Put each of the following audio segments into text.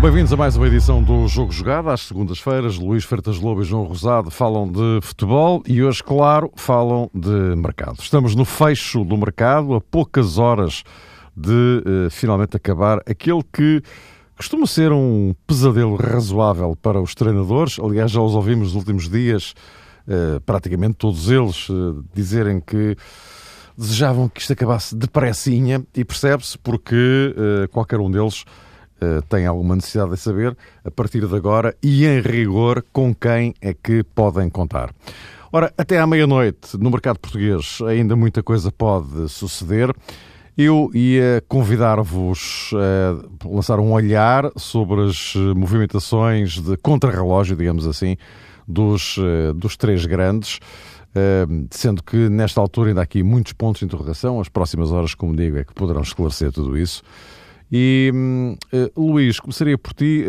Bem-vindos a mais uma edição do Jogo Jogado. Às segundas-feiras, Luís Fertas Lobo e João Rosado falam de futebol e hoje, claro, falam de mercado. Estamos no fecho do mercado, a poucas horas de uh, finalmente acabar aquele que costuma ser um pesadelo razoável para os treinadores. Aliás, já os ouvimos nos últimos dias, uh, praticamente todos eles, uh, dizerem que desejavam que isto acabasse depressinha e percebe-se porque qualquer um deles têm alguma necessidade de saber, a partir de agora e em rigor, com quem é que podem contar. Ora, até à meia-noite, no mercado português, ainda muita coisa pode suceder. Eu ia convidar-vos a lançar um olhar sobre as movimentações de contrarrelógio, digamos assim, dos, eh, dos três grandes, eh, sendo que nesta altura ainda há aqui muitos pontos de interrogação. As próximas horas, como digo, é que poderão esclarecer tudo isso. E Luís, começaria por ti,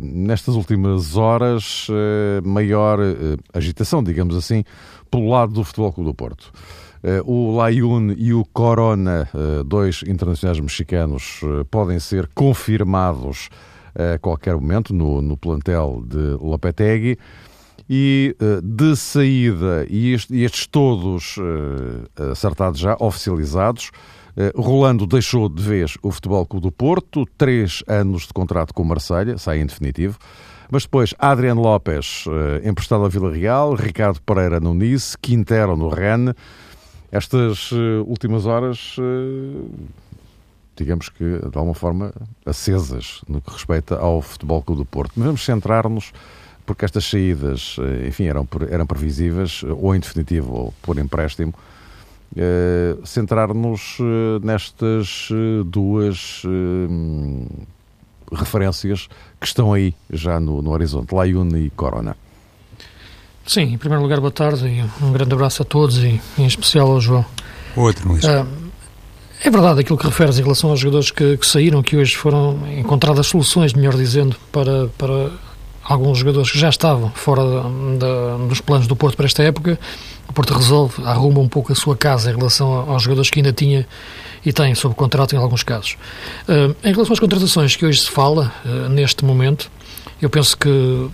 nestas últimas horas, maior agitação, digamos assim, pelo lado do Futebol Clube do Porto. O Layun e o Corona, dois internacionais mexicanos, podem ser confirmados a qualquer momento no, no plantel de Lopetegui. E de saída, e estes, todos acertados já, oficializados, eh, Rolando deixou de vez o Futebol Clube do Porto, três anos de contrato com o Marselha, sai em definitivo. Mas depois, Adriano Lopes, eh, emprestado a Vila Real, Ricardo Pereira no Nice, Quintero no Rennes. Estas eh, últimas horas, digamos que de alguma forma acesas no que respeita ao Futebol Clube do Porto. Mas vamos centrar-nos, porque estas saídas, enfim, eram, eram previsíveis, ou em definitivo, ou por empréstimo, centrar-nos nestas duas referências que estão aí já no, no horizonte, Layun e Corona. Sim, em primeiro lugar, boa tarde e um grande abraço a todos e em especial ao João. Outro, Luís. é verdade aquilo que referes em relação aos jogadores que, que saíram, que hoje foram encontradas soluções, melhor dizendo, para, para alguns jogadores que já estavam fora da, dos planos do Porto para esta época o Porto resolve, arruma um pouco a sua casa em relação aos jogadores que ainda tinha e tem sob contrato em alguns casos. Uh, em relação às contratações que hoje se fala, uh, neste momento, eu penso que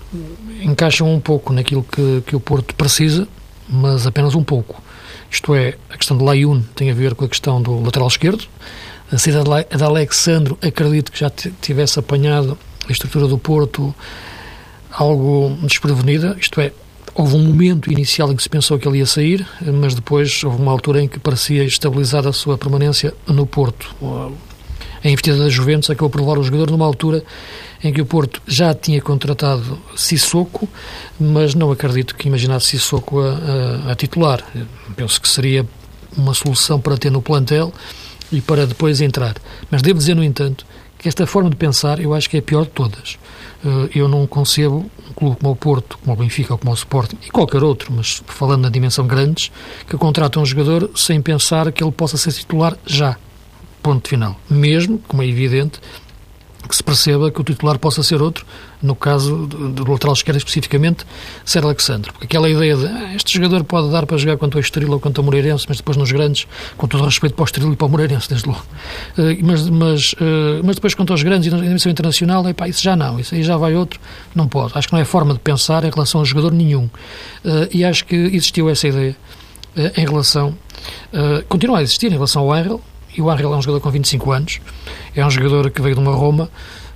encaixam um pouco naquilo que, que o Porto precisa, mas apenas um pouco. Isto é, a questão de Layun tem a ver com a questão do lateral esquerdo. A saída de Alexandro, acredito que já tivesse apanhado a estrutura do Porto algo desprevenida, isto é, Houve um momento inicial em que se pensou que ele ia sair, mas depois houve uma altura em que parecia estabilizar a sua permanência no Porto. A investida da Juventus acabou por levar o jogador numa altura em que o Porto já tinha contratado Sissoko, mas não acredito que imaginasse Sissoko a, a, a titular. Penso que seria uma solução para ter no plantel e para depois entrar. Mas devo dizer, no entanto, que esta forma de pensar eu acho que é a pior de todas. Eh, eu não concebo um clube como o Porto, como o Benfica ou como o Sporting e qualquer outro, mas falando na dimensão grandes, que contrata um jogador sem pensar que ele possa ser titular já. Ponto final. Mesmo, como é evidente, que se perceba que o titular possa ser outro, no caso do, lateral esquerdo especificamente, ser Alexandre. Porque aquela ideia de ah, este jogador pode dar para jogar quanto ao Estoril ou quanto ao Moreirense, mas depois nos grandes, com todo o respeito para o Estoril e para o Moreirense, desde logo. Uh, mas, mas, uh, mas depois quanto aos grandes e na dimensão internacional, epá, isso já não, isso aí já vai outro, não pode. Acho que não é forma de pensar em relação a jogador nenhum. Uh, e acho que existiu essa ideia em relação, continua a existir em relação ao Angel, e o Angel é um jogador com 25 anos, é um jogador que veio de uma Roma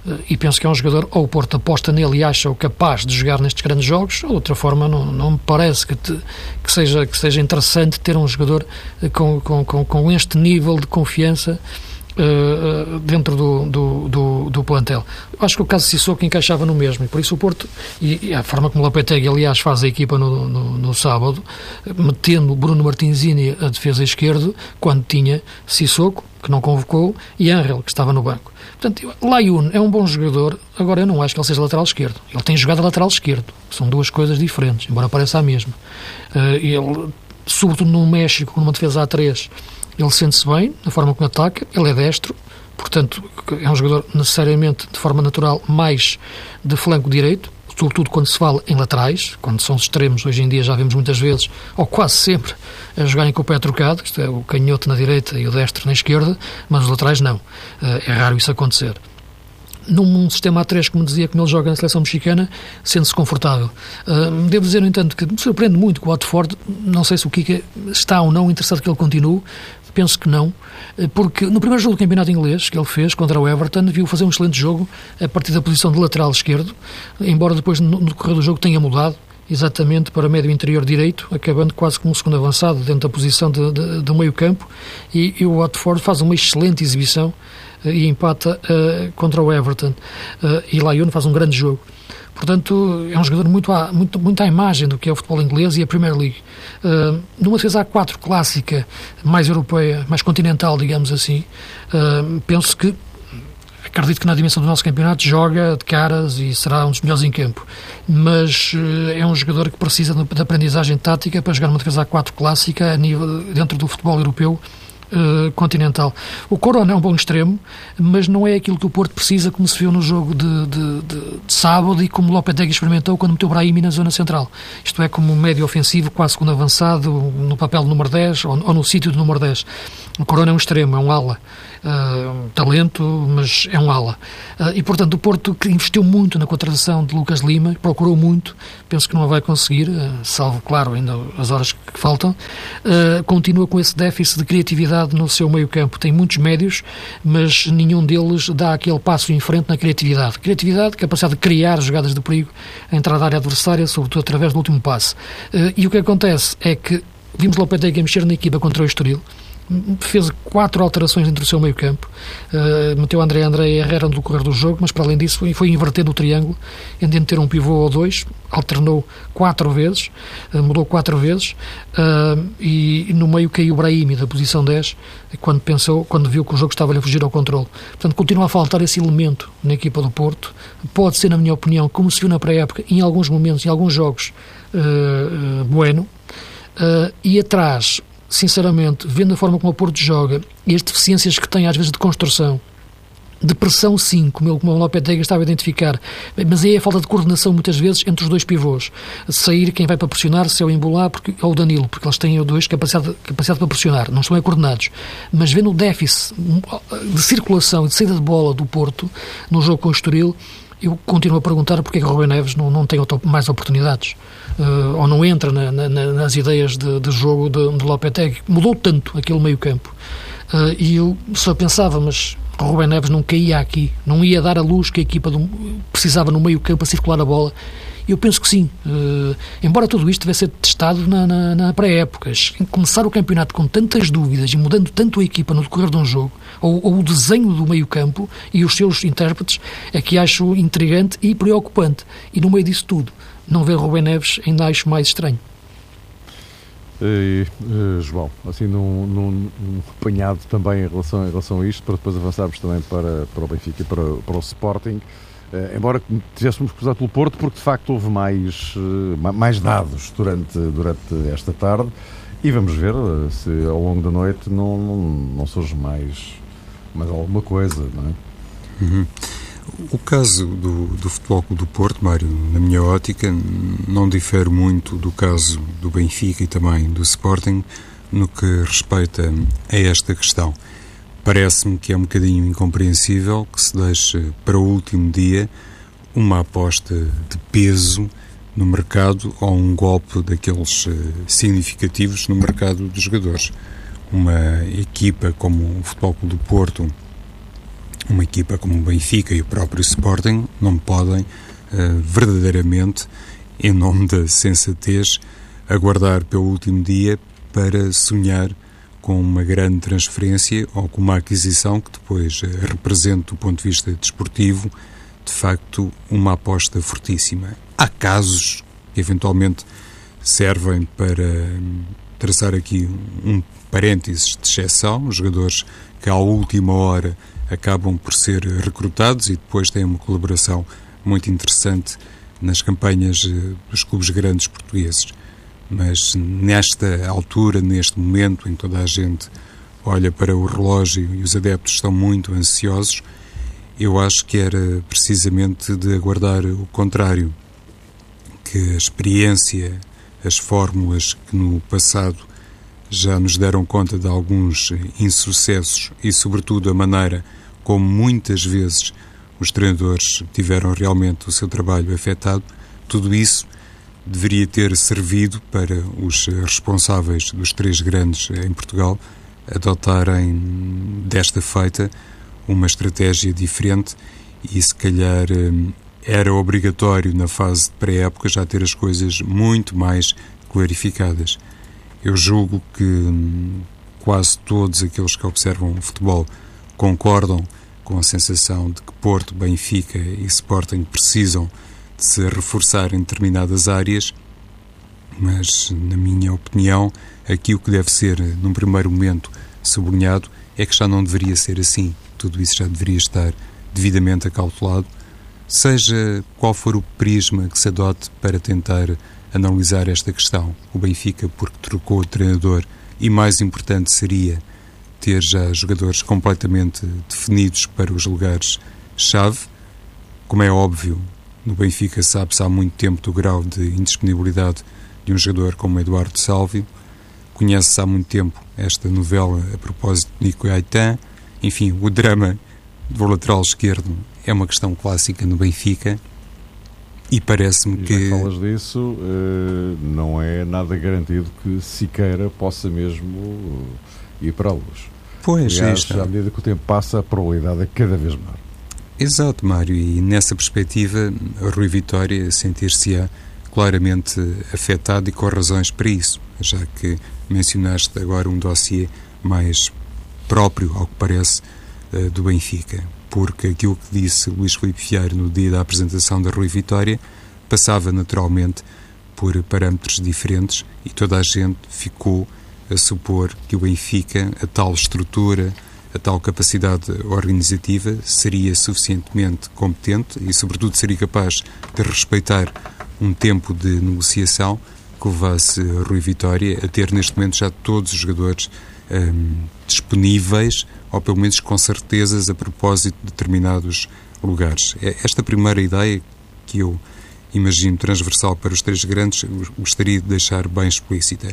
eh, e penso que é um jogador, ou o Porto aposta nele e acha-o capaz de jogar nestes grandes jogos, ou de outra forma não, não me parece que, te, que, seja, que seja interessante ter um jogador eh, com, com, com, com este nível de confiança uh, dentro do, do, do, do, plantel. Acho que o caso Sissoko encaixava no mesmo, e por isso o Porto, e, e a forma como o Lopetegui, aliás, faz a equipa no, no, no sábado, metendo Bruno Martinzini a defesa esquerdo, quando tinha Sissoko, que não convocou, e Angel, que estava no banco. Portanto, Layun é um bom jogador, agora eu não acho que ele seja lateral esquerdo. Ele tem jogado a lateral esquerdo. São duas coisas diferentes, embora pareça a mesma. Uh, ele, sobretudo no México, numa defesa A3, Ele sente-se bem, na forma como ataca, ele é destro, portanto, é um jogador necessariamente, de forma natural, mais de flanco direito, sobretudo quando se fala em laterais, quando são extremos, hoje em dia já vemos muitas vezes, ou quase sempre, a jogarem com o pé trocado, isto é, o canhoto na direita e o destro na esquerda, mas os laterais não. Eh, é raro isso acontecer num sistema A3, como dizia, como ele joga na seleção mexicana, sente-se confortável. Uh, devo dizer, no entanto, que me surpreende muito que o Watford, não sei se o Kika está ou não interessado que ele continue, penso que não, eh, porque no primeiro jogo do campeonato inglês que ele fez contra o Everton, viu fazer um excelente jogo a partir da posição de lateral esquerdo, embora depois no decorrer do jogo tenha mudado exatamente para médio interior direito, acabando quase como um segundo avançado dentro da posição de, de, do meio campo e, e, o Watford faz uma excelente exibição uh, e empata uh, contra o Everton. Uh, e Lyon faz um grande jogo Portanto, é um jogador muito à, muito, muito à imagem do que é o futebol inglês e a Premier League. Uh, numa defesa A4 clássica, mais europeia, mais continental, digamos assim, uh, penso que acredito que na dimensão do nosso campeonato joga de caras e será um dos melhores em campo. Mas uh, é um jogador que precisa de aprendizagem tática para jogar numa defesa A4 clássica nível, dentro do futebol europeu uh, continental. O Corona é um bom extremo, mas não é aquilo que o Porto precisa, como se viu no jogo de, de, de, de sábado e como Lopetegui experimentou quando meteu Brahimi na zona central. Isto é, como um médio ofensivo, quase segundo avançado, no papel número 10 ou, ou no sítio do número 10. O Corona é um extremo, é um ala. Uh, talento, mas é um ala. Uh, e, portanto, o Porto que investiu muito na contratação de Lucas Lima, procurou muito, penso que não vai conseguir, uh, salvo, claro, ainda as horas que faltam, continua com esse déficit de criatividade no seu meio campo. Tem muitos médios, mas nenhum deles dá aquele passo em frente na criatividade. Criatividade, capacidade de criar jogadas de perigo, a entrada da área adversária, sobretudo através do último passe. e o que acontece é que vimos Lopetegui mexer na equipa contra o Estoril, fez quatro alterações dentro do seu meio campo. Uh, meteu André André e Herrera no decorrer do jogo, mas para além disso foi, foi invertendo o triângulo, em de ter um pivô ou dois, alternou quatro vezes, uh, mudou quatro vezes, uh, e, no meio caiu Brahimi da posição 10, quando pensou, quando viu que o jogo estava a fugir ao controle. Portanto, continua a faltar esse elemento na equipa do Porto. Pode ser, na minha opinião, como se viu na pré-época, em alguns momentos, em alguns jogos, bueno, e atrás sinceramente, vendo a forma como o Porto joga e as deficiências que tem às vezes de construção, de pressão sim, como, ele, como o Lopetegui estava a identificar, mas aí é a falta de coordenação muitas vezes entre os dois pivôs. Sair quem vai para pressionar, se é o Embolá ou o Danilo, porque eles têm os dois capacidade, capacidade para pressionar, não estão é coordenados. Mas vendo o déficit de circulação e de saída de bola do Porto no jogo com o Estoril, eu continuo a perguntar porque é que o Rubem Neves não, não tem mais oportunidades uh, ou não entra na, na, nas ideias de, de jogo de, de Lopetegui. Mudou tanto aquele meio-campo. Uh, e eu só pensava, mas o Rubem Neves não caía aqui, não ia dar a luz que a equipa do, precisava no meio-campo a circular a bola. Eu penso que sim. Uh, embora tudo isto tivesse sido testado na, na, na pré-época, começar o campeonato com tantas dúvidas e mudando tanto a equipa no decorrer de um jogo, ou, ou o desenho do meio-campo e os seus intérpretes, é que acho intrigante e preocupante. E no meio disso tudo, não ver Rubem Neves ainda acho mais estranho. E, uh, João, assim num, num, num, apanhado também em relação, em relação a isto, para depois avançarmos também para, para o Benfica e para, para o Sporting, uh, embora tivéssemos cruzado pelo Porto, porque de facto houve mais, uh, mais dados durante, durante esta tarde, e vamos ver se ao longo da noite não, não, não surge mais, mais alguma coisa, não é? Uhum. O caso do, do Futebol Clube do Porto, Mário, na minha ótica, não difere muito do caso do Benfica e também do Sporting no que respeita a esta questão. Parece-me que é um bocadinho incompreensível que se deixe para o último dia uma aposta de peso no mercado ou um golpe daqueles eh, significativos no mercado dos jogadores. Uma equipa como o Futebol Clube do Porto uma equipa como o Benfica e o próprio Sporting não podem uh, verdadeiramente, em nome da sensatez, aguardar pelo último dia para sonhar com uma grande transferência ou com uma aquisição que depois uh, represente, do ponto de vista desportivo, de facto, uma aposta fortíssima. Há casos que eventualmente servem para hum, traçar aqui um parênteses de exceção, jogadores que à última hora acabam por ser recrutados e depois têm uma colaboração muito interessante nas campanhas eh, dos clubes grandes portugueses. Mas nesta altura, neste momento em que toda a gente olha para o relógio e os adeptos estão muito ansiosos, eu acho que era precisamente de aguardar o contrário, que a experiência, as fórmulas que no passado já nos deram conta de alguns insucessos e, sobretudo, a maneira como muitas vezes os treinadores tiveram realmente o seu trabalho afetado, tudo isso deveria ter servido para os responsáveis dos três grandes em Portugal adotarem desta feita uma estratégia diferente e se calhar eh, era obrigatório na fase de pré-época já ter as coisas muito mais clarificadas. Eu julgo que hum, quase todos aqueles que observam o futebol concordam com a sensação de que Porto, Benfica e Sporting precisam de se reforçar em determinadas áreas, mas, na minha opinião, aqui o que deve ser, num primeiro momento, sublinhado é que já não deveria ser assim. Tudo isso já deveria estar devidamente acautelado, seja qual for o prisma que se adote para tentar analisar esta questão. O Benfica, porque trocou o treinador, e mais importante seria ter já jogadores completamente definidos para os lugares-chave. Como é óbvio, no Benfica sabe-se há muito tempo do grau de indisponibilidade de um jogador como Eduardo Salvio. Conhece-se há muito tempo esta novela a propósito de Nico Aitan. Enfim, o drama do lateral esquerdo é uma questão clássica no Benfica e parece-me que. falas disso, eh, não é nada garantido que Siqueira possa mesmo ir para a luz. Pois, Aliás, à medida que o tempo passa, a probabilidade é cada vez maior. Exato, Mário, e nessa perspectiva, Rui Vitória sentir-se-á claramente afetado e com razões para isso, já que mencionaste agora um dossiê mais próprio, ao que parece, eh, do Benfica. Porque aquilo que disse Luís Filipe Vieira no dia da apresentação da Rui Vitória passava naturalmente por parâmetros diferentes e toda a gente ficou a supor que o Benfica, a tal estrutura, a tal capacidade organizativa, seria suficientemente competente e, sobretudo, seria capaz de respeitar um tempo de negociação que levasse Rui Vitória a ter neste momento já todos os jogadores hum, disponíveis ou pelo menos com certezas a propósito de determinados lugares. É esta primeira ideia que eu imagino transversal para os três grandes, gostaria de deixar bem explícita.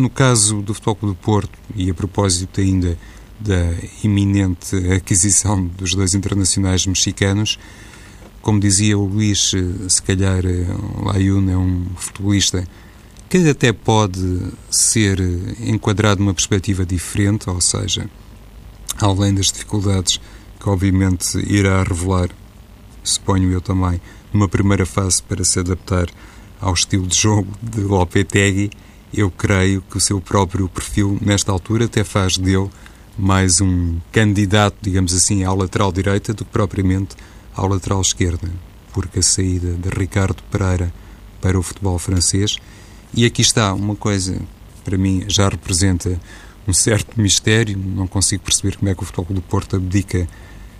No caso do Futebol do Porto, e a propósito ainda da iminente aquisição dos dois internacionais mexicanos, como dizia o Luís, se calhar Layun é um futebolista que até pode ser enquadrado numa perspectiva diferente, ou seja, além das dificuldades que obviamente irá revelar, suponho eu também, numa primeira fase para se adaptar ao estilo de jogo de Lopetegui, eu creio que o seu próprio perfil, nesta altura, até faz dele mais um candidato, digamos assim, ao lateral direita do que propriamente ao lateral esquerda, porque a saída de Ricardo Pereira para o futebol francês, e aqui está uma coisa, para mim, já representa um certo mistério. Não consigo perceber como é que o Futebol do Porto abdica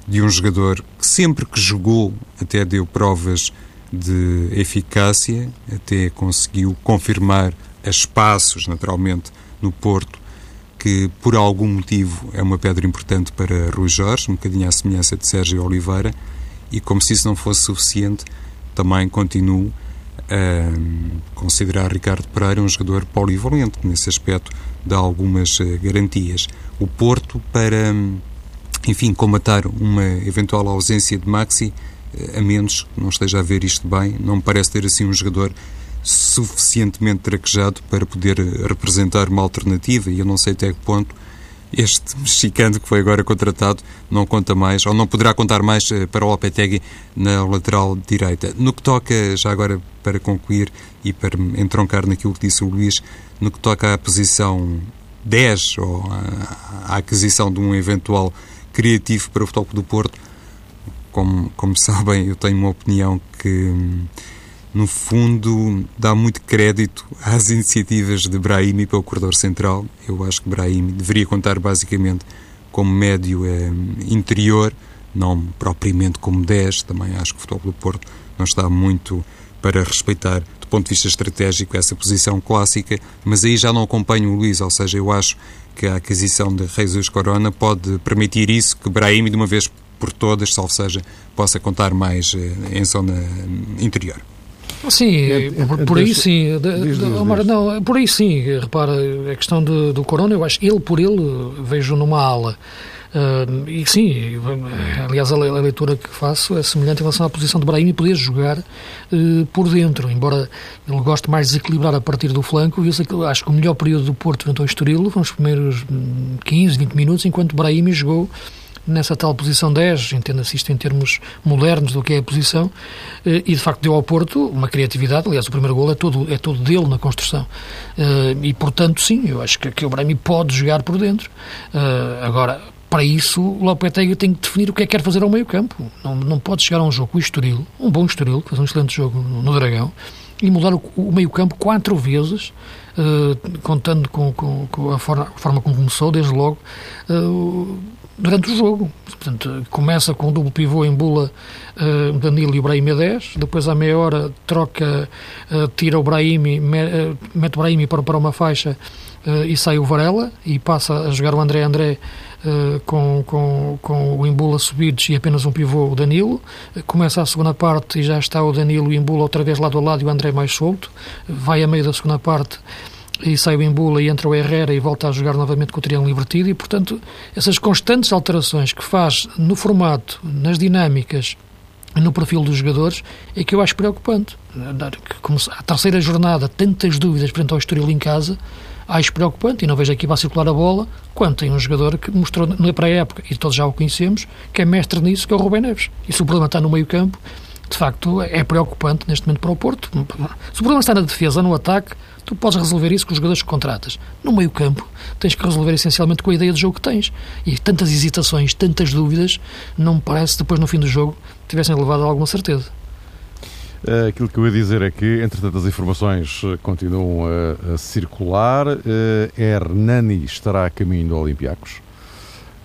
de um jogador que sempre que jogou até deu provas de eficácia, até conseguiu confirmar a espaços, naturalmente, no Porto, que por algum motivo é uma pedra importante para Rui Jorge, um bocadinho à semelhança de Sérgio Oliveira, e como se isso não fosse suficiente, também continuo a considerar Ricardo Pereira um jogador polivalente, nesse aspecto dá algumas eh, garantias. O Porto, para, enfim, comatar uma eventual ausência de Maxi, eh, a menos que não esteja a ver isto bem, não me parece ter assim um jogador suficientemente traquejado para poder eh, representar uma alternativa e eu não sei até que ponto este mexicano que foi agora contratado não conta mais, ou não poderá contar mais para o Lopetegui na lateral direita. No que toca, já agora para concluir e para entroncar naquilo que disse o Luís, no que toca à posição 10 ou à, aquisição de um eventual criativo para o Futebol do Porto, como, como sabem, eu tenho uma opinião que, no fundo, dá muito crédito às iniciativas de Brahimi para o corredor central. Eu acho que Brahimi deveria contar basicamente como médio eh, interior, não propriamente como 10. Também acho que o Futebol do Porto não está muito para respeitar ponto de vista estratégico, essa posição clássica, mas aí já não acompanho o Luís, ou seja, eu acho que a aquisição de Jesus Corona pode permitir isso, que Brahim, de uma vez por todas, salvo seja, possa contar mais eh, em zona interior. Sim, é, é, por, por aí sim. Diz, diz, Omar, não, por aí sim. Repara, a questão do, do Corona, eu acho, ele por ele, vejo numa ala. Uh, e sim, aliás, a, a, leitura que faço é semelhante em relação à posição de Brahim poder jogar uh, por dentro, embora ele goste mais de desequilibrar a partir do flanco. Eu acho que o melhor período do Porto frente ao Estoril foram os primeiros 15, hum, 20 minutos, enquanto Brahim jogou nessa tal posição 10, entenda-se isto em termos modernos do que é a posição, eh, e de facto deu ao Porto uma criatividade, aliás o primeiro gol é todo, é todo dele na construção, eh, e portanto sim, eu acho que, que o Brahmi pode jogar por dentro. Eh, agora, para isso, o Lopetegui tem que definir o que é que quer fazer ao meio campo. Não, não pode chegar a um jogo com o Estoril, um bom Estoril, que faz um excelente jogo no, Dragão, e mudar o, o meio campo quatro vezes, uh, contando com, com, com a, forma, forma, como começou, desde logo, uh, durante o jogo. Portanto, começa com o duplo pivô em bula uh, Danilo e o Brahim a 10, depois à meia hora troca, uh, tira o Brahim, me, uh, mete o Brahim para, para uma faixa e sai o Varela e passa a jogar o André André com, com, com o Embula subidos e apenas um pivô, o Danilo. Começa a segunda parte e já está o Danilo e o Embula outra vez lado a lado e o André mais solto. Vai a meio da segunda parte e sai o Embula e entra o Herrera e volta a jogar novamente com o triângulo invertido e, portanto, essas constantes alterações que faz no formato, nas dinâmicas no perfil dos jogadores é que eu acho preocupante. A terceira jornada, tantas dúvidas frente ao Estoril em casa, acho preocupante e não vejo aqui vai circular a bola quando tem um jogador que mostrou na pré-época, e todos já o conhecemos, que é mestre nisso, que é o Rubem Neves. E se o problema está no meio campo, de facto é preocupante neste momento para o Porto. Se o problema está na defesa, no ataque, tu podes resolver isso com os jogadores que contratas. No meio campo, tens que resolver essencialmente com a ideia de jogo que tens. E tantas hesitações, tantas dúvidas, não me parece depois no fim do jogo tivessem levado a alguma certeza. Eh, aquilo que eu ia dizer é que, entretanto, as informações eh, continuam a, a circular. Uh, Hernani estará a caminho do Olympiacos.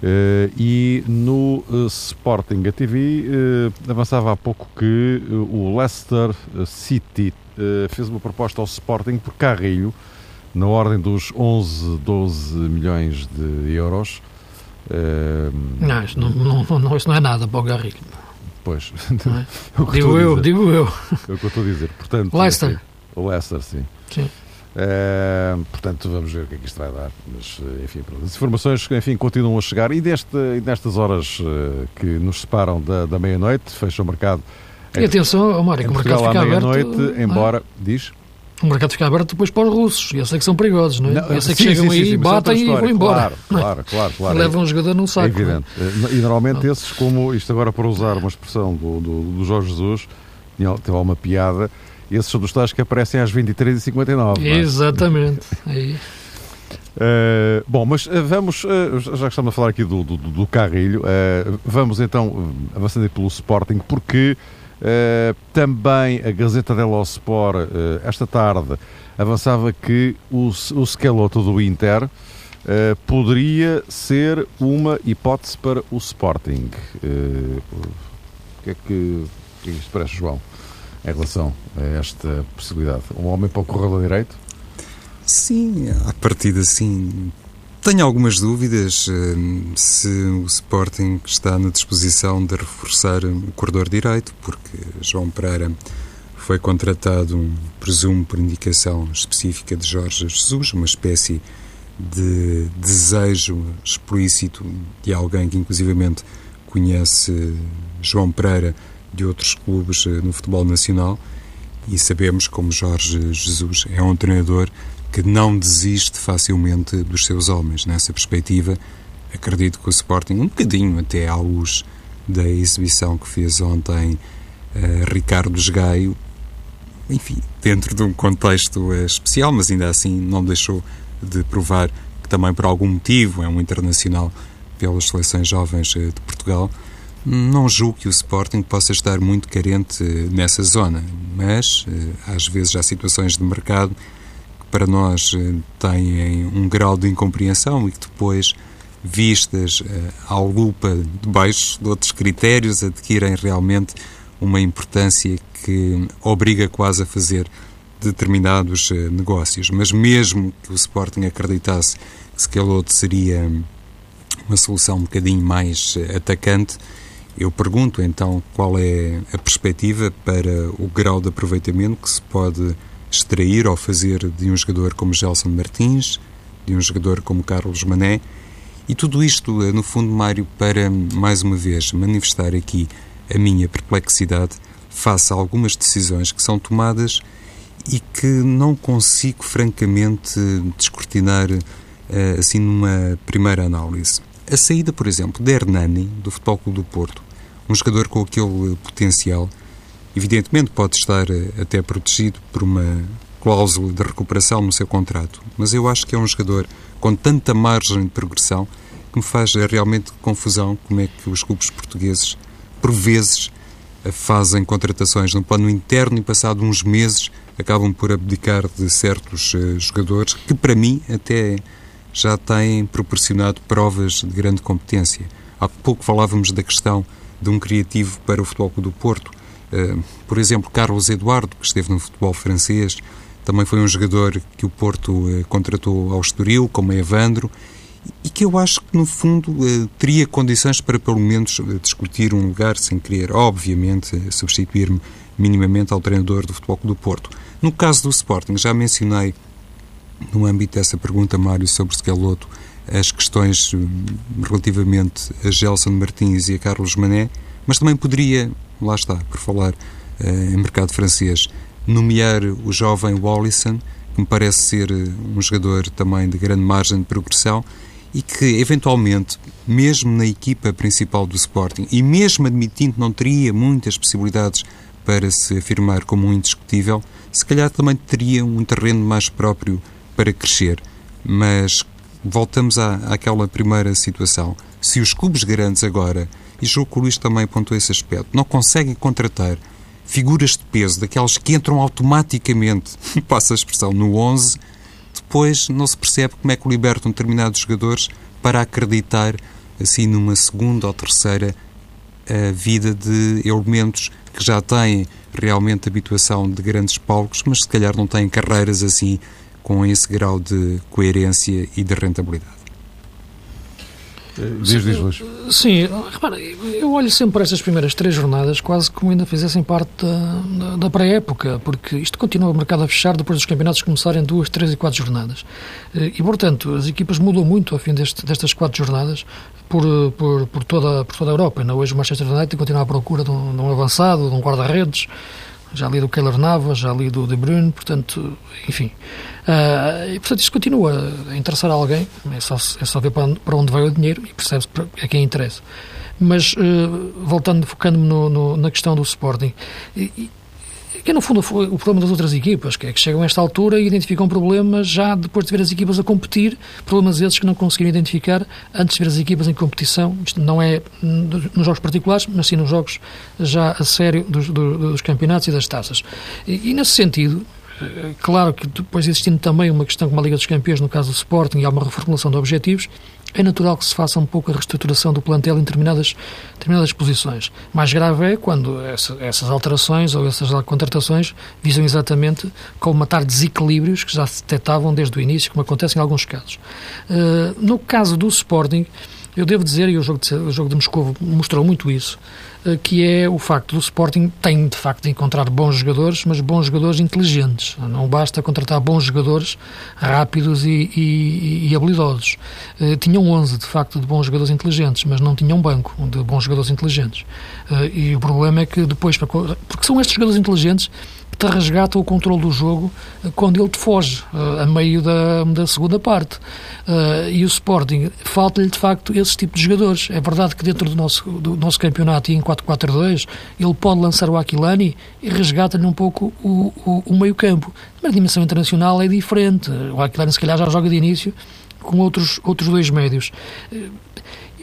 Uh, e no uh, Sporting a TV uh, avançava há pouco que o Leicester City fez uma proposta ao Sporting por Carrilho na ordem dos 11, 12 milhões de euros. Não, isso não, não, não, isso não é nada para o Carrilho. Pois, é? digo eu, digo eu. É o que eu estou a dizer. Portanto, Leicester. O Leicester, sim. Sim. Uh, portanto, vamos ver o que é que isto vai dar. Mas, eh, enfim, pronto. as informações enfim, continuam a chegar. E, deste, e nestas horas uh, que nos separam da, da meia-noite, fecha o mercado. E em, atenção, Mário, que o mercado fica aberto. meia-noite, embora. Diz? O mercado fica aberto depois para os russos. E eu sei que são perigosos, não é? Não, eu sei que sim, chegam sim, aí, sim, batem e vão embora. Claro, claro, claro. Levam um jogador num saco. É evidente. E normalmente esses, como isto agora para usar uma expressão do, do, do Jorge Jesus, teve uma piada esses são dos tais que aparecem às 23h59. É? Exatamente. Aí. Uh, bom, mas uh, vamos, uh, já que estamos a falar aqui do, do, do Carrilho, vamos então avançando pelo Sporting, porque também a Gazeta dello Sport esta tarde avançava que o, o Schelotto do Inter poderia ser uma hipótese para o Sporting. o que é que, que, é que isto parece, João? Em relação a esta possibilidade? Um homem para o corredor direito? Sim, a partir sim. Tenho algumas dúvidas hum, se o Sporting está na disposição de reforçar o corredor direito, porque João Pereira foi contratado, presumo, por indicação específica de Jorge Jesus, uma espécie de desejo explícito de alguém que, inclusivamente, conhece João Pereira de outros clubes eh, no futebol nacional e sabemos como Jorge Jesus é um treinador que não desiste facilmente dos seus homens. Nessa perspectiva, acredito que o Sporting, um bocadinho até à luz da exibição que fez ontem uh, Ricardo Esgaio, enfim, dentro de um contexto uh, especial, mas ainda assim não deixou de provar que também por algum motivo é um internacional pelas seleções jovens uh, de Portugal não julgo que o Sporting possa estar muito carente nessa zona, mas eh, às vezes há situações de mercado que para nós eh, têm um grau de incompreensão e que depois, vistas eh, à lupa debaixo de outros critérios, adquirem realmente uma importância que obriga quase a fazer determinados negócios. Mas mesmo que o Sporting acreditasse que Scalotto seria uma solução um bocadinho mais atacante, eu pergunto então qual é a perspectiva para o grau de aproveitamento que se pode extrair ou fazer de um jogador como Gelson Martins, de um jogador como Carlos Mané, e tudo isto, no fundo, Mário, para mais uma vez manifestar aqui a minha perplexidade face a algumas decisões que são tomadas e que não consigo, francamente, descortinar eh, assim numa primeira análise. A saída, por exemplo, de Hernani, do Futebol Clube do Porto, um jogador com aquele potencial, evidentemente pode estar eh, até protegido por uma cláusula de recuperação no seu contrato, mas eu acho que é um jogador com tanta margem de progressão que me faz realmente confusão como é que os clubes portugueses, por vezes, fazem contratações no plano interno e, passado uns meses, acabam por abdicar de certos jogadores que, para mim, até já têm proporcionado provas de grande competência. Há pouco falávamos da questão de um criativo para o Futebol do Porto. Uh, por exemplo, Carlos Eduardo, que esteve no futebol francês, também foi um jogador que o Porto eh, contratou ao Estoril, como é Evandro, e que eu acho que, no fundo, eh, teria condições para, pelo menos, eh, discutir um lugar sem querer, obviamente, substituir-me minimamente ao treinador do Futebol do Porto. No caso do Sporting, já mencionei, no âmbito dessa pergunta, Mário, sobre Schelotto, as questões relativamente a Gelson Martins e a Carlos Mané, mas também poderia, lá está, por falar em mercado francês, nomear o jovem Wallison, que me parece ser eh, um jogador também de grande margem de progressão e que, eventualmente, mesmo na equipa principal do Sporting, e mesmo admitindo que não teria muitas possibilidades para se afirmar como um indiscutível, se calhar também teria um terreno mais próprio para crescer. Mas voltamos à, àquela primeira situação. Se os clubes grandes agora, e julgo que também apontou esse aspecto, não conseguem contratar figuras de peso, daquelas que entram automaticamente, passa a expressão, no 11, depois não se percebe como é que libertam determinados jogadores para acreditar, assim, numa segunda ou terceira a vida de elementos que já têm realmente habituação de grandes palcos, mas se calhar não têm carreiras assim com esse grau de coerência e de rentabilidade. Diz, diz, Luís. Sim, repara, eu olho sempre para estas primeiras três jornadas quase como ainda fizessem parte da, da, da pré-época, porque isto continua o mercado a fechar depois dos campeonatos começarem duas, três e quatro jornadas. Eh, e, portanto, as equipas mudam muito ao fim deste, destas quatro jornadas por, por, por, toda, por toda a Europa. Ainda hoje o Manchester United continua à procura de um, de um avançado, de um guarda-redes, já li do Keller Navas, já li do De Bruyne, portanto, enfim. Uh, e, portanto, isto continua a interessar alguém, é só, é só ver para onde, vai o dinheiro e percebe-se a quem interessa. Mas, uh, voltando, focando-me na questão do Sporting, e, que no fundo o problema das outras equipas, que é que chegam a esta altura e identificam problemas já depois de ver as equipas a competir, problemas esses que não conseguiram identificar antes de ver as equipas em competição, isto não é nos jogos particulares, mas sim nos jogos já a sério dos, dos campeonatos e das taças. E, e nesse sentido, eh, Claro que depois existindo também uma questão como a Liga dos Campeões, no caso do Sporting, e há uma reformulação de objetivos, é natural que se faça um pouco a reestruturação do plantel em determinadas, determinadas posições. Mais grave é quando essa, essas alterações ou essas contratações visam exatamente colmatar desequilíbrios que já se detectavam desde o início, como acontece em alguns casos. Uh, no caso do Sporting, eu devo dizer, e o jogo de, o jogo de Moscou mostrou muito isso, eh, que é o facto do Sporting tem de facto de encontrar bons jogadores, mas bons jogadores inteligentes. Não basta contratar bons jogadores rápidos e, e, e habilidosos. Uh, tinham 11 de facto de bons jogadores inteligentes, mas não tinham banco de bons jogadores inteligentes. Uh, e o problema é que depois, porque são estes jogadores inteligentes te resgata o controle do jogo eh, quando ele te foge, uh, a meio da, da segunda parte. Uh, e o Sporting, falta-lhe de facto esse tipo de jogadores. É verdade que dentro do nosso, do nosso campeonato e em 4-4-2 ele pode lançar o Aquilani e resgata-lhe um pouco o, o, o meio-campo. Mas a dimensão internacional é diferente. O Aquilani, se calhar, já joga de início com outros, outros dois médios.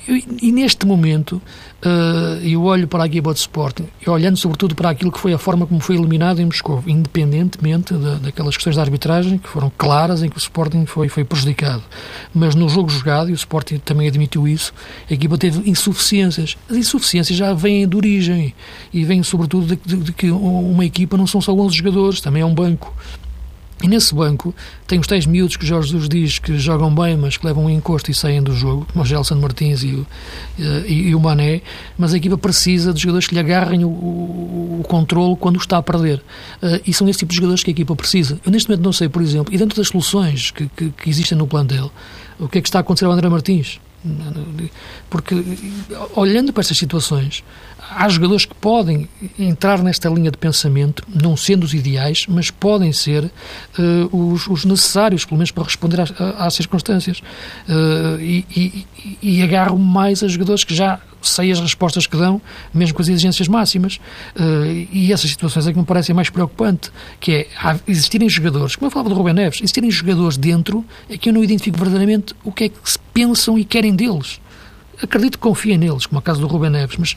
E, e neste momento, uh, eu olho para a equipa de Sporting, e olhando sobretudo para aquilo que foi a forma como foi eliminado em Moscou, independentemente da, daquelas questões da arbitragem, que foram claras, em que o Sporting foi, foi prejudicado. Mas no jogo jogado, e o Sporting também admitiu isso, a equipa teve insuficiências. As insuficiências já vêm de origem, e vêm sobretudo de, de, de que uma equipa não são só 11 jogadores, também é um banco E nesse banco tem os tais miúdos que Jorge Jesus diz que jogam bem, mas que levam um encosto e saem do jogo, como o Gelson Martins e o, eh, e, e, o Mané, mas a equipa precisa de jogadores que lhe agarrem o, o, o controle quando está a perder. Uh, e são esse tipo de jogadores que a equipa precisa. Eu neste momento não sei, por exemplo, e dentro das soluções que, que, que existem no plantel, o que é que está a acontecer ao André Martins? Porque, olhando para estas situações, há jogadores que podem entrar nesta linha de pensamento, não sendo os ideais, mas podem ser uh, os, os, necessários, pelo menos para responder às, às circunstâncias. Uh, e, e, e agarro mais a jogadores que já sei as respostas que dão, mesmo com as exigências máximas. Uh, e essas situações é que me parecem mais preocupante, que é existirem jogadores, como eu falava do Rubem Neves, existirem jogadores dentro é que eu não identifico verdadeiramente o que é que se pensam e querem deles. Acredito que confiem neles, como é o caso do Rubem Neves, mas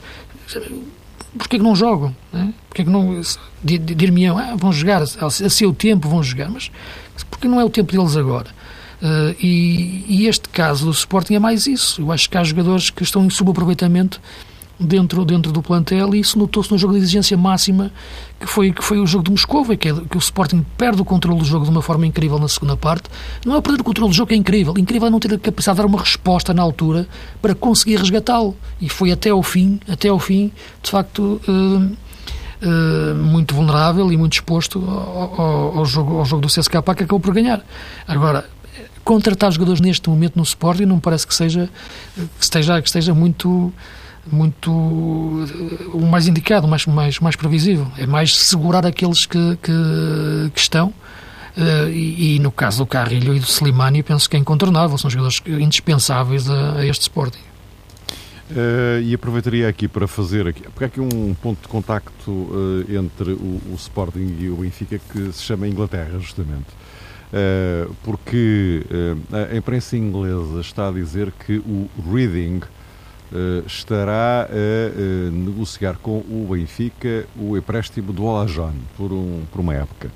Porquê que não jogam? Né? Porquê que não... Dir-me-ão, ah, vão jogar, a, seu tempo vão jogar, mas porque não é o tempo deles agora? Uh, e, e, este caso do Sporting é mais isso. Eu acho que há jogadores que estão em subaproveitamento dentro, dentro do plantel e isso notou-se no jogo de exigência máxima que foi, que foi o jogo de Moscou, que, é, que o Sporting perde o controle do jogo de uma forma incrível na segunda parte. Não é perder o controle do jogo é incrível, incrível é não ter a capacidade de dar uma resposta na altura para conseguir resgatá-lo. E foi até ao fim, até ao fim, de facto, uh, uh, muito vulnerável e muito exposto ao, ao, ao, jogo, ao jogo do CSKA que acabou por ganhar. Agora, contratar jogadores neste momento no Sporting não me parece que seja que esteja, que esteja muito muito o mais indicado, mais, mais, mais previsível. É mais segurar aqueles que, que, que estão. Uh, e, e, no caso do Carrilho e do Slimani, penso que é incontornável, são jogadores indispensáveis a, a este Sporting. Uh, e aproveitaria aqui para fazer aqui, porque há aqui um ponto de contacto uh, entre o, o, Sporting e o Benfica que se chama Inglaterra, justamente. Uh, porque a imprensa inglesa está a dizer que o Reading estará a negociar com o Benfica o empréstimo do Olajon por, um, por uma época.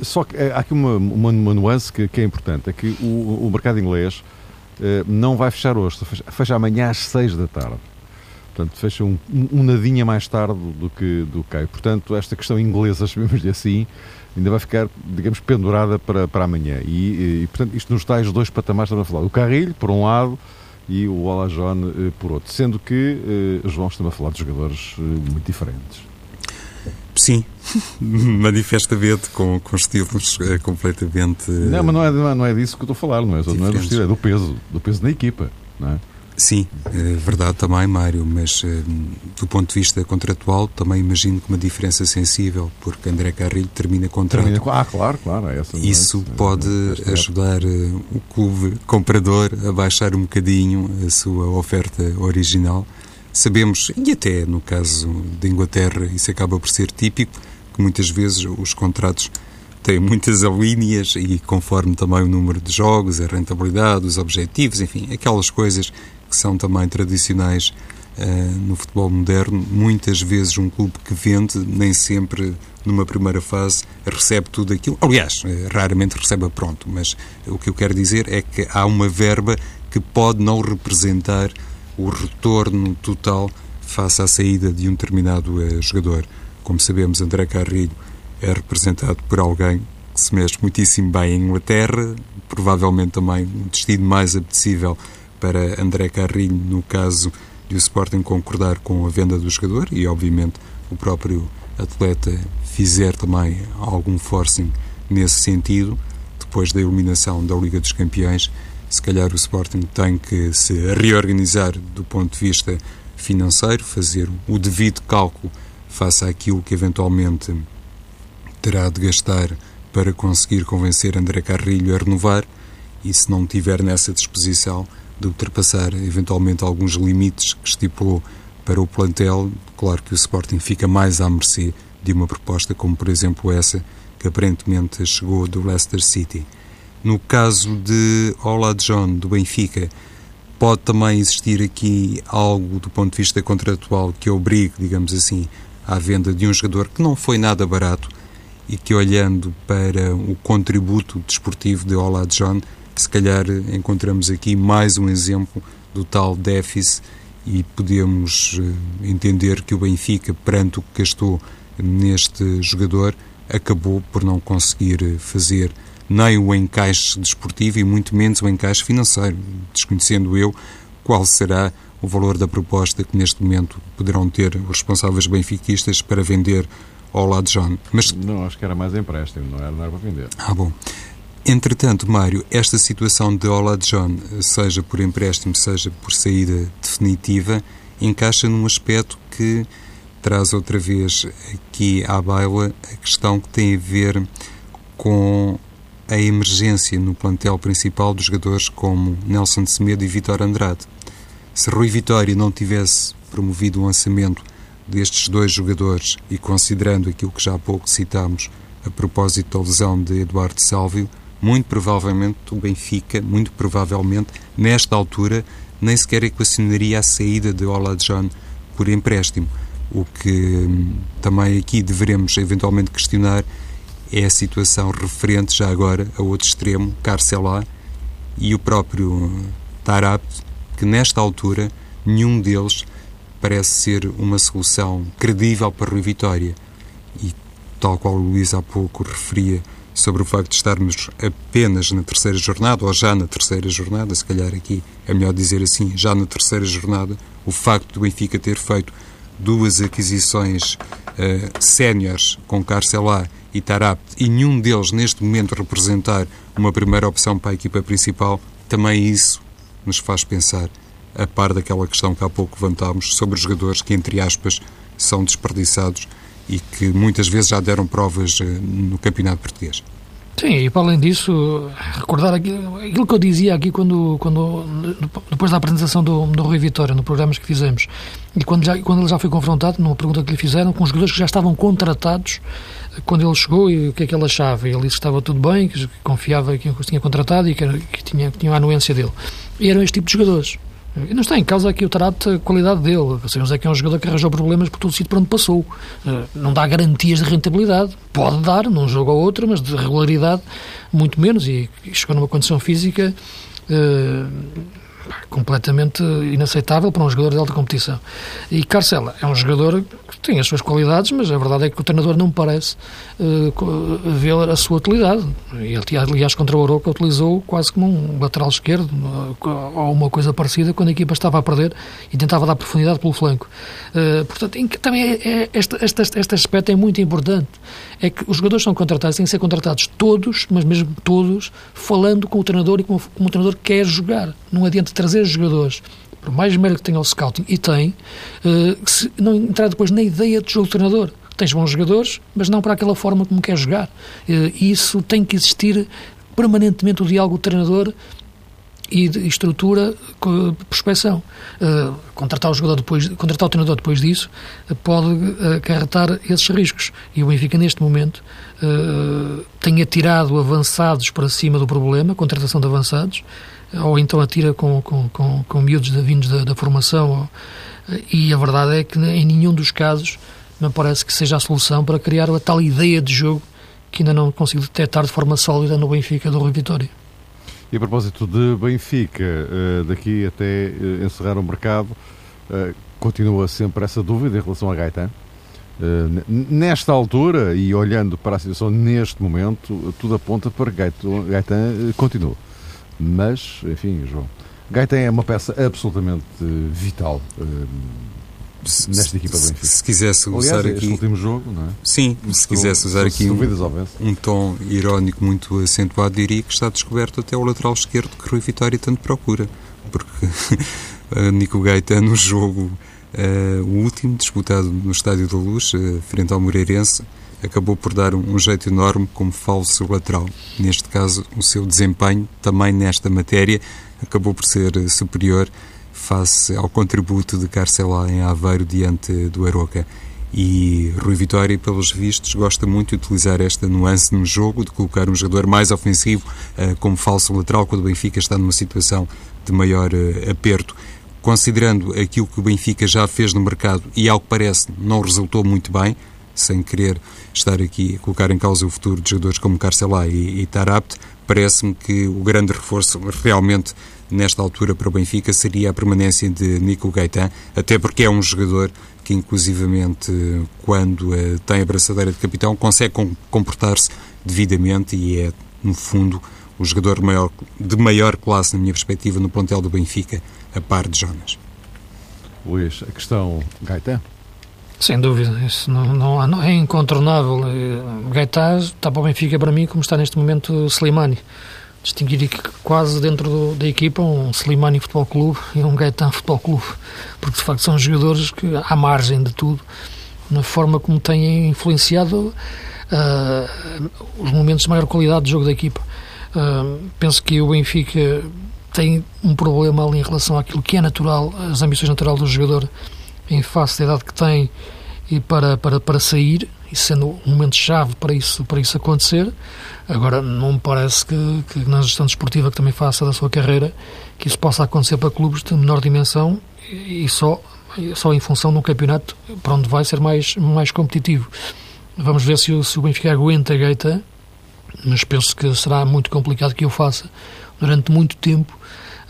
só que há aqui uma, uma, uma nuance que, que, é importante, é que o, o mercado inglês eh, não vai fechar hoje, fecha, fecha amanhã às 6 da tarde. Portanto, fecha um, um nadinha mais tarde do que do que Portanto, esta questão inglesa, chamemos-lhe assim, ainda vai ficar, digamos, pendurada para, para amanhã. E, e, portanto, isto nos tais dois patamares estamos a falar. O Carrilho, por um lado, e o Olajon eh, por outro. Sendo que eh, João estamos a falar de jogadores muito diferentes. Sim, manifestamente, com, com estilos uh, completamente. Não, mas não é, não é disso que eu estou a falar, não é, não é do estilo, é do peso, do peso da equipa, não é? Sim, é verdade também, Mário, mas uh, do ponto de vista contratual também imagino que uma diferença sensível, porque André Carrilho termina contrato. Termina, ah, claro, claro. Essa, Isso é, pode é, ajudar uh, o clube comprador a baixar um bocadinho a sua oferta original Sabemos, e até no caso da Inglaterra, isso acaba por ser típico, que muitas vezes os contratos têm muitas alíneas e conforme também o número de jogos, a rentabilidade, os objetivos, enfim, aquelas coisas que são também tradicionais uh, no futebol moderno. Muitas vezes um clube que vende, nem sempre numa primeira fase recebe tudo aquilo. Aliás, uh, raramente recebe a pronto, mas o que eu quero dizer é que há uma verba que pode não representar o retorno total face à saída de um determinado uh, jogador. Como sabemos, André Carrilho é representado por alguém que se mexe muitíssimo bem em Inglaterra, provavelmente também um destino mais apetecível para André Carrilho no caso de o Sporting concordar com a venda do jogador e, obviamente, o próprio atleta fizer também algum forcing nesse sentido, depois da eliminação da Liga dos Campeões se calhar o Sporting tem que se reorganizar do ponto de vista financeiro, fazer o devido cálculo face àquilo que eventualmente terá de gastar para conseguir convencer André Carrilho a renovar. E se não tiver nessa disposição de ultrapassar eventualmente alguns limites que estipulou para o plantel, claro que o Sporting fica mais à mercê de uma proposta como, por exemplo, essa que aparentemente chegou do Leicester City. No caso de Ola John, do Benfica, pode também existir aqui algo do ponto de vista contratual que obrigue, digamos assim, à venda de um jogador que não foi nada barato e que, olhando para o contributo desportivo de Ola John, se calhar encontramos aqui mais um exemplo do tal déficit e podemos eh, entender que o Benfica, perante o que gastou neste jogador, acabou por não conseguir fazer nem o encaixe desportivo e muito menos o encaixe financeiro, desconhecendo eu qual será o valor da proposta que neste momento poderão ter os responsáveis benfiquistas para vender ao lado John. Mas não, acho que era mais empréstimo, não era, não era para vender. Ah, bom. Entretanto, Mário, esta situação de Ola John, seja por empréstimo, seja por saída definitiva, encaixa num aspecto que traz outra vez aqui à baila a questão que tem a ver com a emergência no plantel principal dos jogadores como Nelson Semedo e Vitor Andrade. Se Rui Vitória não tivesse promovido o lançamento destes dois jogadores e considerando aquilo que já há pouco citámos a propósito da lesão de Eduardo Sálvio, muito provavelmente o Benfica, muito provavelmente, nesta altura, nem sequer equacionaria a saída de Ola John por empréstimo. O que hum, também aqui devemos eventualmente questionar é a situação referente já agora a outro extremo, Carcelá e o próprio Tarap, que nesta altura nenhum deles parece ser uma solução credível para Rui Vitória. E tal qual o Luís há pouco referia sobre o facto de estarmos apenas na terceira jornada, ou já na terceira jornada, se calhar aqui é melhor dizer assim, já na terceira jornada, o facto do Benfica ter feito duas aquisições uh, séniores com Carcelá e Tarap e nenhum deles neste momento representar uma primeira opção para a equipa principal, também isso nos faz pensar, a par daquela questão que há pouco levantámos, sobre os jogadores que, entre aspas, são desperdiçados e que muitas vezes já deram provas eh, no campeonato português. Sim, e para além disso, recordar aquilo, aquilo que eu dizia aqui quando, quando depois da apresentação do, do Rui Vitória, no programas que fizemos, e quando, já, quando ele já foi confrontado, numa pergunta que lhe fizeram, com os jogadores que já estavam contratados quando ele chegou e o que é que ele achava. Ele disse que estava tudo bem, que confiava que os tinha contratado e que, que, tinha, que tinha a anuência dele. E eram este tipo de jogadores. E não está em causa aqui o trato a qualidade dele. Sabemos é que é um jogador que arranjou problemas por todo o sítio por onde passou. Eh, não dá garantias de rentabilidade. Pode dar, num jogo ou outro, mas de regularidade, muito menos. E chegou numa condição física uh, completamente inaceitável para um jogador de alta competição. E Carcela é um jogador que tem as suas qualidades, mas a verdade é que o treinador não parece uh, ver a sua utilidade. Ele, aliás, contra o Oroca utilizou quase como um lateral esquerdo uh, ou uma coisa parecida quando a equipa estava a perder e tentava dar profundidade pelo flanco. Uh, portanto, também é, é, este, este, este aspecto é muito importante. É que os jogadores são contratados, têm que ser contratados todos, mas mesmo todos, falando com o treinador e como, o treinador quer jogar. Não adianta trazer jogadores por mais mérito que tenha o scouting, e tem, uh, se não entrar depois na ideia de jogo do treinador. Tens bons jogadores, mas não para aquela forma como quer jogar. Uh, isso tem que existir permanentemente o diálogo do treinador e de estrutura com prospecção. Uh, contratar o jogador depois, contratar o treinador depois disso uh, pode uh, acarretar esses riscos. E o Benfica neste momento uh, tem atirado avançados para cima do problema, contratação de avançados, ou então atira com, com, com, com miúdos vindos da, da formação. e a verdade é que em nenhum dos casos me parece que seja a solução para criar a tal ideia de jogo que ainda não consigo detectar de forma sólida no Benfica do Rui Vitória. E a propósito de Benfica, eh, daqui até eh, encerrar o mercado, eh, continua sempre essa dúvida em relação a Gaetan? Nesta altura, e olhando para a situação neste momento, tudo aponta para que Gaetan continue. Mas, enfim, João, Gaetan é uma peça absolutamente vital eh, nesta equipa do Benfica. Se quisesse usar Aliás, aqui. último jogo, não é? Sim, se quisesse usar aqui um, um, tom irónico muito acentuado, diria que está descoberto até o lateral esquerdo que Rui Vitória tanto procura. Porque Nico Gaetan, no jogo, uh, o último, disputado no Estádio da Luz, uh, frente ao Moreirense, acabou por dar um, jeito enorme como falso lateral. Neste caso, o seu desempenho, também nesta matéria, acabou por ser superior face ao contributo de Carcelá em Aveiro diante do Aroca. E Rui Vitória, pelos vistos, gosta muito de utilizar esta nuance no jogo, de colocar um jogador mais ofensivo uh, como falso lateral, quando o Benfica está numa situação de maior uh, aperto. Considerando aquilo que o Benfica já fez no mercado e, ao que parece, não resultou muito bem, sem querer estar aqui a colocar em causa o futuro de jogadores como Carcelá e, e Tarapt, parece-me que o grande reforço realmente nesta altura para o Benfica seria a permanência de Nico Gaetan, até porque é um jogador que inclusivamente quando uh, tem a braçadeira de capitão consegue com, comportar-se devidamente e é, no fundo, o jogador de maior, de maior classe, na minha perspectiva, no plantel do Benfica, a par de Jonas. Luís, a questão Gaetan? Sem dúvida, isso não, não, não é incontornável. Eh, Gaetan está para o Benfica para mim como está neste momento Slimani. Distinguiria quase dentro do, da equipa um Slimani Futebol Clube e um Gaetan Futebol Clube, porque de facto são jogadores que, à margem de tudo, na forma como têm influenciado uh, os momentos de maior qualidade de jogo da equipa. Uh, penso que o Benfica tem um problema ali em relação àquilo que é natural, as ambições naturais do jogador em face da idade que tem e para, para, para sair, e sendo um momento-chave para isso, para isso acontecer. Agora, não me parece que, que na gestão desportiva que também faça da sua carreira, que isso possa acontecer para clubes de menor dimensão e só, só em função de um campeonato para onde vai ser mais, mais competitivo. Vamos ver se o, se o Benfica aguenta a gaita, mas penso que será muito complicado que eu faça durante muito tempo,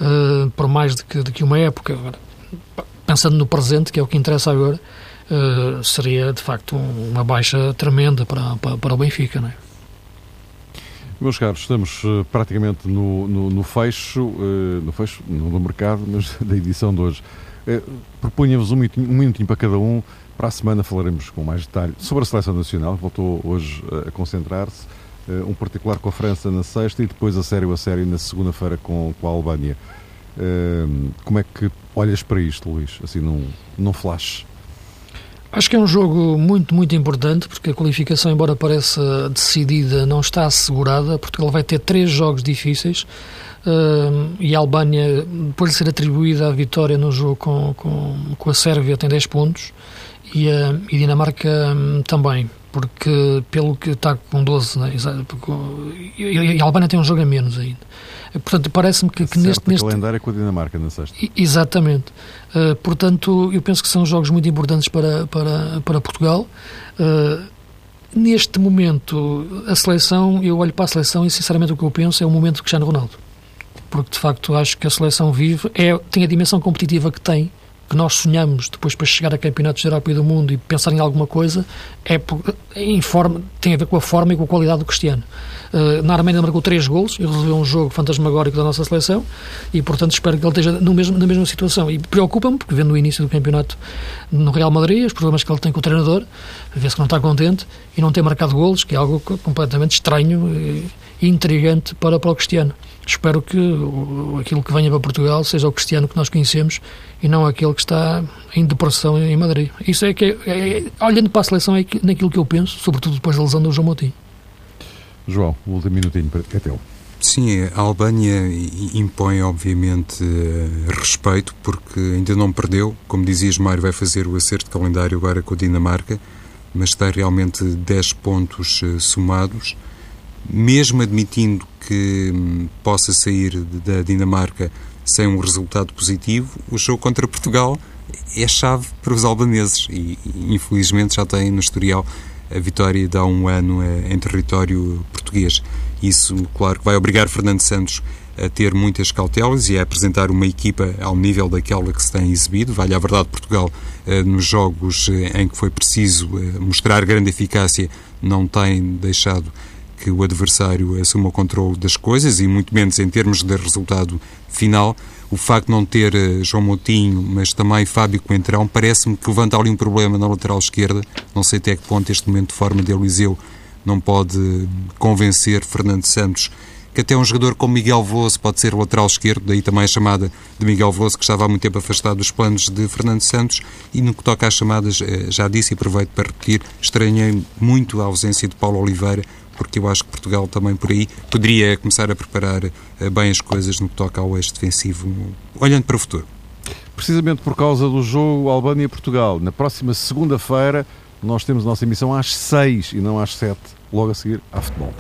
uh, por mais de que, de que uma época. Agora, pensando no presente, que é o que interessa agora, uh, seria de facto uma baixa tremenda para, para, para o Benfica. Não é? Meus caros, estamos uh, praticamente no, no, no fecho, no fecho, não do mercado, mas da edição de hoje. Propunha-vos um minutinho, um minutinho para cada um. Para a semana falaremos com mais detalhe sobre a seleção nacional, voltou hoje a concentrar-se, uh, um particular com a França na sexta e depois a sério a sério na segunda-feira com, com a Albânia. Uh, como é que olhas para isto, Luís? Assim, num, num flash? Acho que é um jogo muito, muito importante, porque a qualificação, embora pareça decidida, não está assegurada. Portugal vai ter três jogos difíceis. Uh, e a Albânia, depois de ser atribuída a vitória no jogo com, com, com a Sérvia, tem 10 pontos e a e Dinamarca hum, também, porque pelo que está com 12, né? e a Albânia tem um jogo a menos ainda. Portanto, parece-me que, que neste, neste. calendário é com a Dinamarca na sexta. Exatamente. Uh, portanto, eu penso que são jogos muito importantes para, para, para Portugal. Uh, neste momento, a seleção, eu olho para a seleção e, sinceramente, o que eu penso é o momento de Cristiano Ronaldo. Porque, de facto, acho que a seleção vive, é, tem a dimensão competitiva que tem que nós sonhamos depois para chegar a campeonatos da Europa e do mundo e pensar em alguma coisa é, em forma, tem a ver com a forma e com a qualidade do Cristiano. Uh, na Arménia marcou três golos e resolveu um jogo fantasmagórico da nossa seleção e, portanto, espero que ele esteja no mesmo, na mesma situação. E preocupa-me, porque vendo o início do campeonato no Real Madrid, os problemas que ele tem com o treinador, vê-se que não está contente e não tem marcado golos, que é algo completamente estranho e, e intrigante para, para o Cristiano espero que aquilo que venha para Portugal seja o Cristiano que nós conhecemos e não aquele que está em depressão em Madrid. Isso é que, é, é, olhando para a seleção, é naquilo que eu penso, sobretudo depois da lesão do João Moutinho. João, o último minutinho é teu. Sim, a Albânia impõe, obviamente, respeito, porque ainda não perdeu. Como dizias, Mário vai fazer o acerto de calendário agora com a Dinamarca, mas tem realmente 10 pontos eh, somados mesmo admitindo que hum, possa sair da Dinamarca sem um resultado positivo, o jogo contra Portugal é chave para os albaneses e, infelizmente, já tem no historial a vitória de há um ano eh, em território português. Isso, claro, vai obrigar Fernando Santos a ter muitas cautelas e a apresentar uma equipa ao nível daquela que se tem exibido. Vale a verdade, Portugal, eh, nos jogos eh, em que foi preciso mostrar grande eficácia, não tem deixado que o adversário assuma o controle das coisas e muito menos em termos de resultado final. O facto de não ter eh, João Moutinho, mas também Fábio Coentrão, parece-me que levanta ali um problema na lateral esquerda. Não sei até que ponto este momento de forma de Eliseu não pode convencer Fernando Santos que até um jogador como Miguel Vosso pode ser lateral esquerdo, daí também a chamada de Miguel Vosso, que estava há muito tempo afastado dos planos de Fernando Santos, e no que toca às chamadas, eh, já disse e aproveito para repetir, estranhei muito a ausência de Paulo Oliveira, porque eu acho que Portugal também por aí poderia começar a preparar eh, bem as coisas no que toca ao eixo defensivo, olhando para o futuro. Precisamente por causa do jogo Albânia-Portugal, na próxima segunda-feira nós temos a nossa emissão às seis e não às sete, logo a seguir à futebol.